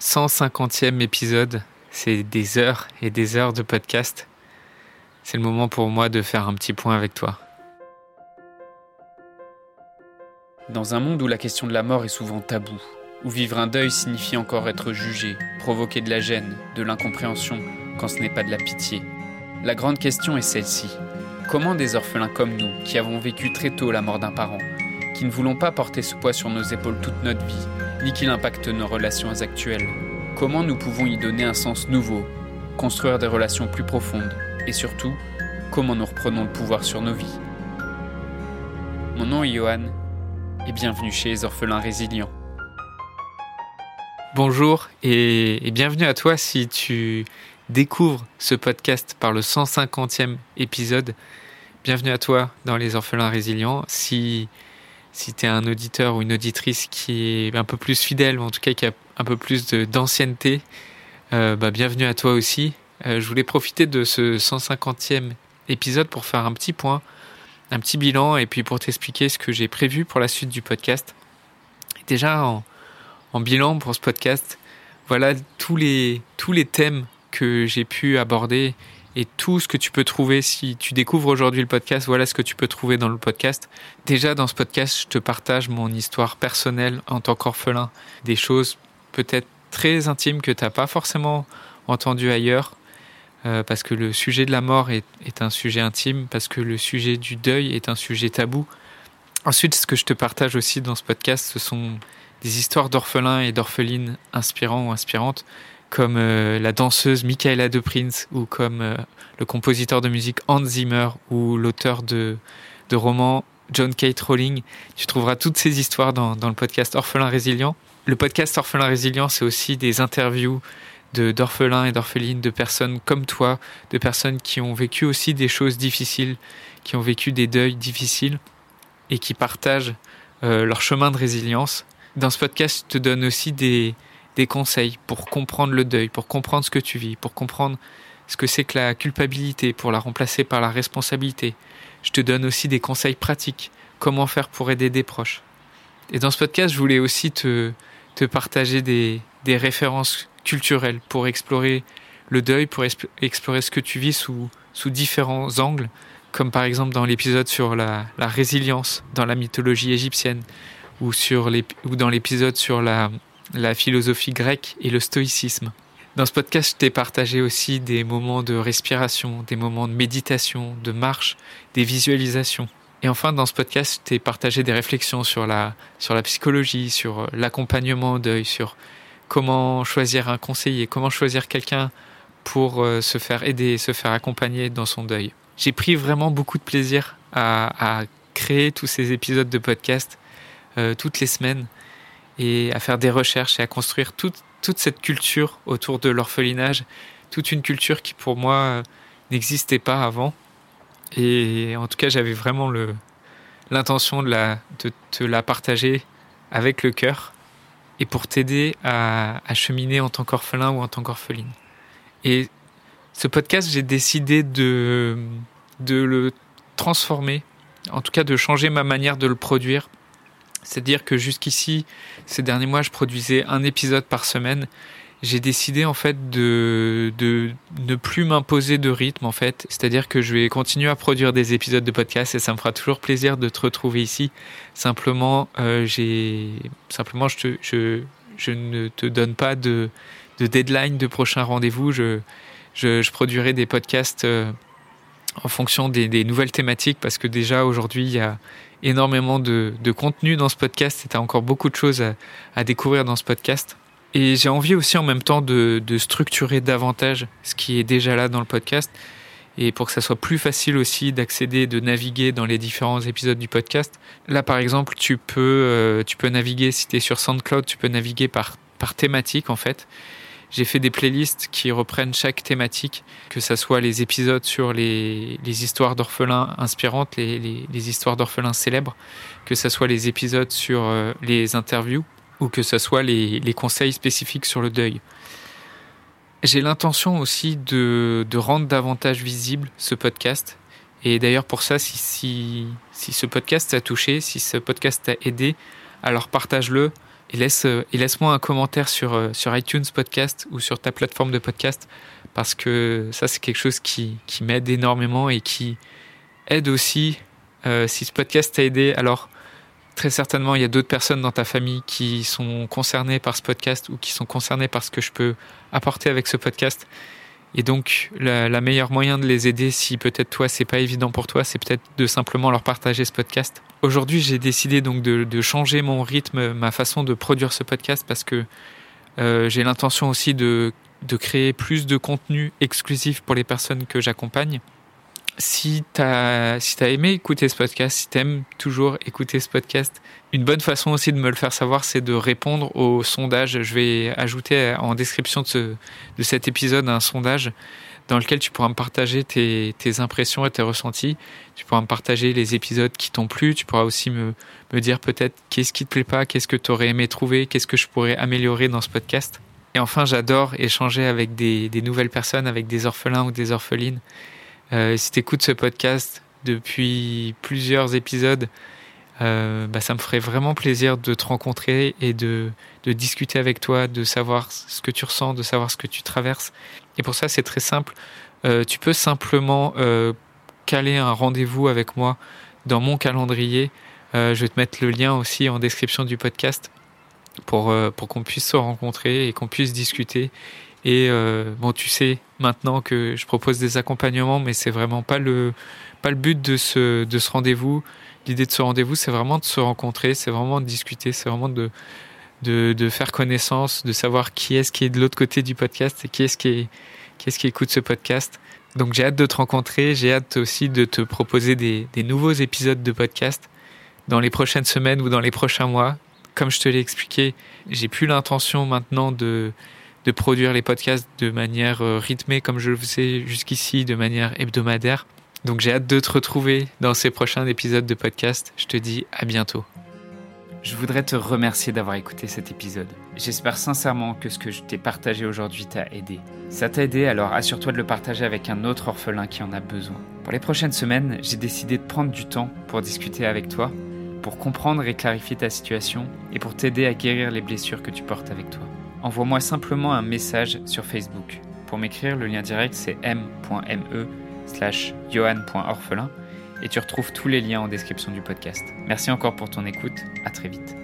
150e épisode. C'est des heures et des heures de podcast. C'est le moment pour moi de faire un petit point avec toi. Dans un monde où la question de la mort est souvent taboue, où vivre un deuil signifie encore être jugé, provoquer de la gêne, de l'incompréhension, quand ce n'est pas de la pitié, la grande question est celle-ci. Comment des orphelins comme nous, qui avons vécu très tôt la mort d'un parent, qui ne voulons pas porter ce poids sur nos épaules toute notre vie, ni qu'il impacte nos relations actuelles. Comment nous pouvons y donner un sens nouveau, construire des relations plus profondes, et surtout, comment nous reprenons le pouvoir sur nos vies? Mon nom est Johan, et bienvenue chez les orphelins résilients. Bonjour et, bienvenue à toi si tu découvres ce podcast par le 150e épisode. Bienvenue à toi dans les orphelins résilients. Si si tu es un auditeur ou une auditrice qui est un peu plus fidèle, ou en tout cas qui a un peu plus d'ancienneté, euh, bah, bienvenue à toi aussi. Euh, je voulais profiter de ce 150e épisode pour faire un petit point, un petit bilan, et puis pour t'expliquer ce que j'ai prévu pour la suite du podcast. Déjà, en, en bilan pour ce podcast, voilà tous les, tous les thèmes que j'ai pu aborder et tout ce que tu peux trouver si tu découvres aujourd'hui le podcast, voilà ce que tu peux trouver dans le podcast. Déjà dans ce podcast, je te partage mon histoire personnelle en tant qu'orphelin, des choses peut-être très intimes que tu n'as pas forcément entendues ailleurs, euh, parce que le sujet de la mort est, est, un sujet intime, parce que le sujet du deuil est un sujet tabou. Ensuite, ce que je te partage aussi dans ce podcast, ce sont des histoires d'orphelins et d'orphelines inspirants ou inspirantes comme euh, la danseuse Michaela de Prince ou comme euh, le compositeur de musique Hans Zimmer ou l'auteur de, de romans John Kate Rowling. Tu trouveras toutes ces histoires dans, dans le podcast Orphelin Résilient. Le podcast Orphelin Résilient, c'est aussi des interviews d'orphelins et d'orphelines, de personnes comme toi, de personnes qui ont vécu aussi des choses difficiles, qui ont vécu des deuils difficiles et qui partagent euh, leur chemin de résilience. Dans ce podcast, je te donne aussi des, des conseils pour comprendre le deuil, pour comprendre ce que tu vis, pour comprendre ce que c'est que la culpabilité, pour la remplacer par la responsabilité. Je te donne aussi des conseils pratiques, comment faire pour aider des proches. Et dans ce podcast, je voulais aussi te, te partager des, des références culturelles pour explorer le deuil, pour explorer ce que tu vis sous, sous différents angles, comme par exemple dans l'épisode sur la, la, résilience dans la mythologie égyptienne, ou, sur ou dans l'épisode sur la, la philosophie grecque et le stoïcisme. Dans ce podcast, je t'ai partagé aussi des moments de respiration, des moments de méditation, de marche, des visualisations. Et enfin, dans ce podcast, je t'ai partagé des réflexions sur la, sur la psychologie, sur euh, l'accompagnement au deuil, sur comment choisir un conseiller, comment choisir quelqu'un pour euh, se faire aider, se faire accompagner dans son deuil. J'ai pris vraiment beaucoup de plaisir à, créer tous ces épisodes de podcast euh, toutes les semaines et à faire des recherches et à construire toute, toute cette culture autour de l'orphelinage, toute une culture qui pour moi euh, n'existait pas avant. Et en tout cas, j'avais vraiment le, l'intention de, la, de te la partager avec le cœur et pour t'aider à, à cheminer en tant qu'orphelin ou en tant qu'orpheline. Et ce podcast, j'ai décidé de, de le transformer, en tout cas de changer ma manière de le produire c'est-à-dire que jusqu'ici, ces derniers mois, je produisais un épisode par semaine. J'ai décidé en fait de, de ne plus m'imposer de rythme en fait, c'est-à-dire que je vais continuer à produire des épisodes de podcast et ça me fera toujours plaisir de te retrouver ici. Simplement, euh, j'ai simplement je, je, je ne te donne pas de, de deadline de prochain rendez-vous. Je, je, je produirai des podcasts euh, en fonction des, nouvelles thématiques parce que déjà aujourd'hui il y a énormément de, contenu dans ce podcast et tu as encore beaucoup de choses à, découvrir dans ce podcast. Et j'ai envie aussi en même temps de, structurer davantage ce qui est déjà là dans le podcast et pour que ça soit plus facile aussi d'accéder, de naviguer dans les différents épisodes du podcast. Là par exemple, tu peux, euh, naviguer, si tu es sur SoundCloud, tu peux naviguer par thématique en fait. J'ai fait des playlists qui reprennent chaque thématique, que ce soit les épisodes sur les, les histoires d'orphelins inspirantes, les, les, histoires d'orphelins célèbres, que ce soit les épisodes sur euh, les interviews ou que ce soit les, les conseils spécifiques sur le deuil. J'ai l'intention aussi de, de, rendre davantage visible ce podcast. Et d'ailleurs pour ça, si, si, si ce podcast t'a touché, si ce podcast t'a aidé, alors partage-le, Et laisse, et laisse-moi un commentaire sur, sur iTunes Podcast ou sur ta plateforme de podcast parce que ça, c'est quelque chose qui, qui m'aide énormément et qui aide aussi. si ce podcast t'a aidé, alors très certainement, il y a d'autres personnes dans ta famille qui sont concernées par ce podcast ou qui sont concernées par ce que je peux apporter avec ce podcast. Et donc, la, meilleure moyen de les aider, si peut-être toi, c'est pas évident pour toi, c'est peut-être de simplement leur partager ce podcast. Aujourd'hui, j'ai décidé donc de, de, changer mon rythme, ma façon de produire ce podcast parce que euh, j'ai l'intention aussi de, de créer plus de contenu exclusif pour les personnes que j'accompagne si tu as, si as aimé écouter ce podcast, si tu aimes toujours écouter ce podcast, une bonne façon aussi de me le faire savoir, c'est de répondre au sondage. Je vais ajouter en description de, ce, de cet épisode un sondage dans lequel tu pourras me partager tes, tes, impressions et tes ressentis. Tu pourras me partager les épisodes qui t'ont plu. Tu pourras aussi me, me dire peut-être qu'est-ce qui te plaît pas, qu'est-ce que tu aurais aimé trouver, qu'est-ce que je pourrais améliorer dans ce podcast. Et enfin, j'adore échanger avec des, des nouvelles personnes, avec des orphelins ou des orphelines. Euh, si tu écoutes ce podcast depuis plusieurs épisodes, euh, bah, ça me ferait vraiment plaisir de te rencontrer et de, discuter avec toi, de savoir ce que tu ressens, de savoir ce que tu traverses. Et pour ça, c'est très simple. Euh, tu peux simplement caler un rendez-vous avec moi dans mon calendrier. Je vais te mettre le lien aussi en description du podcast pour, pour qu'on puisse se rencontrer et qu'on puisse discuter et euh, bon, tu sais maintenant que je propose des accompagnements, mais c'est vraiment pas le pas le but de ce de ce rendez-vous. L'idée de ce rendez-vous, c'est vraiment de se rencontrer, c'est vraiment de discuter, c'est vraiment de, de, de faire connaissance, de savoir qui est-ce qui est de l'autre côté du podcast et qui est-ce qui est qui est-ce qui écoute ce podcast. Donc j'ai hâte de te rencontrer, j'ai hâte aussi de te proposer des, des nouveaux épisodes de podcast dans les prochaines semaines ou dans les prochains mois. Comme je te l'ai expliqué, j'ai plus l'intention maintenant de de produire les podcasts de manière euh, rythmée comme je le faisais jusqu'ici, de manière hebdomadaire. Donc j'ai hâte de te retrouver dans ces prochains épisodes de podcast. Je te dis à bientôt. Je voudrais te remercier d'avoir écouté cet épisode. J'espère sincèrement que ce que je t'ai partagé aujourd'hui t'a aidé. Ça t'a aidé, alors assure-toi de le partager avec un autre orphelin qui en a besoin. Pour les prochaines semaines, j'ai décidé de prendre du temps pour discuter avec toi, pour comprendre et clarifier ta situation et pour t'aider à guérir les blessures que tu portes avec toi envoie-moi simplement un message sur Facebook. Pour m'écrire, le lien direct c'est m.me slash johan.orphelin et tu retrouves tous les liens en description du podcast. Merci encore pour ton écoute, à très vite.